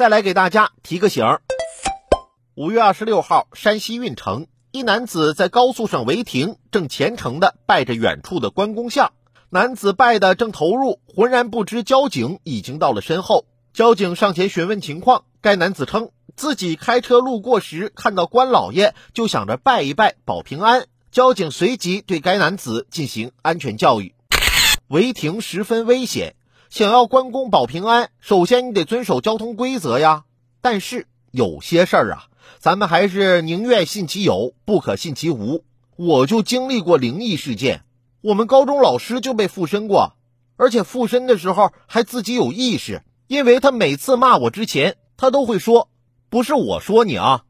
再来给大家提个醒儿：五月二十六号，山西运城一男子在高速上违停，正虔诚地拜着远处的关公像。男子拜的正投入，浑然不知交警已经到了身后。交警上前询问情况，该男子称自己开车路过时看到关老爷，就想着拜一拜保平安。交警随即对该男子进行安全教育。违停十分危险。想要关公保平安，首先你得遵守交通规则呀。但是有些事儿啊，咱们还是宁愿信其有，不可信其无。我就经历过灵异事件，我们高中老师就被附身过，而且附身的时候还自己有意识，因为他每次骂我之前，他都会说：“不是我说你啊，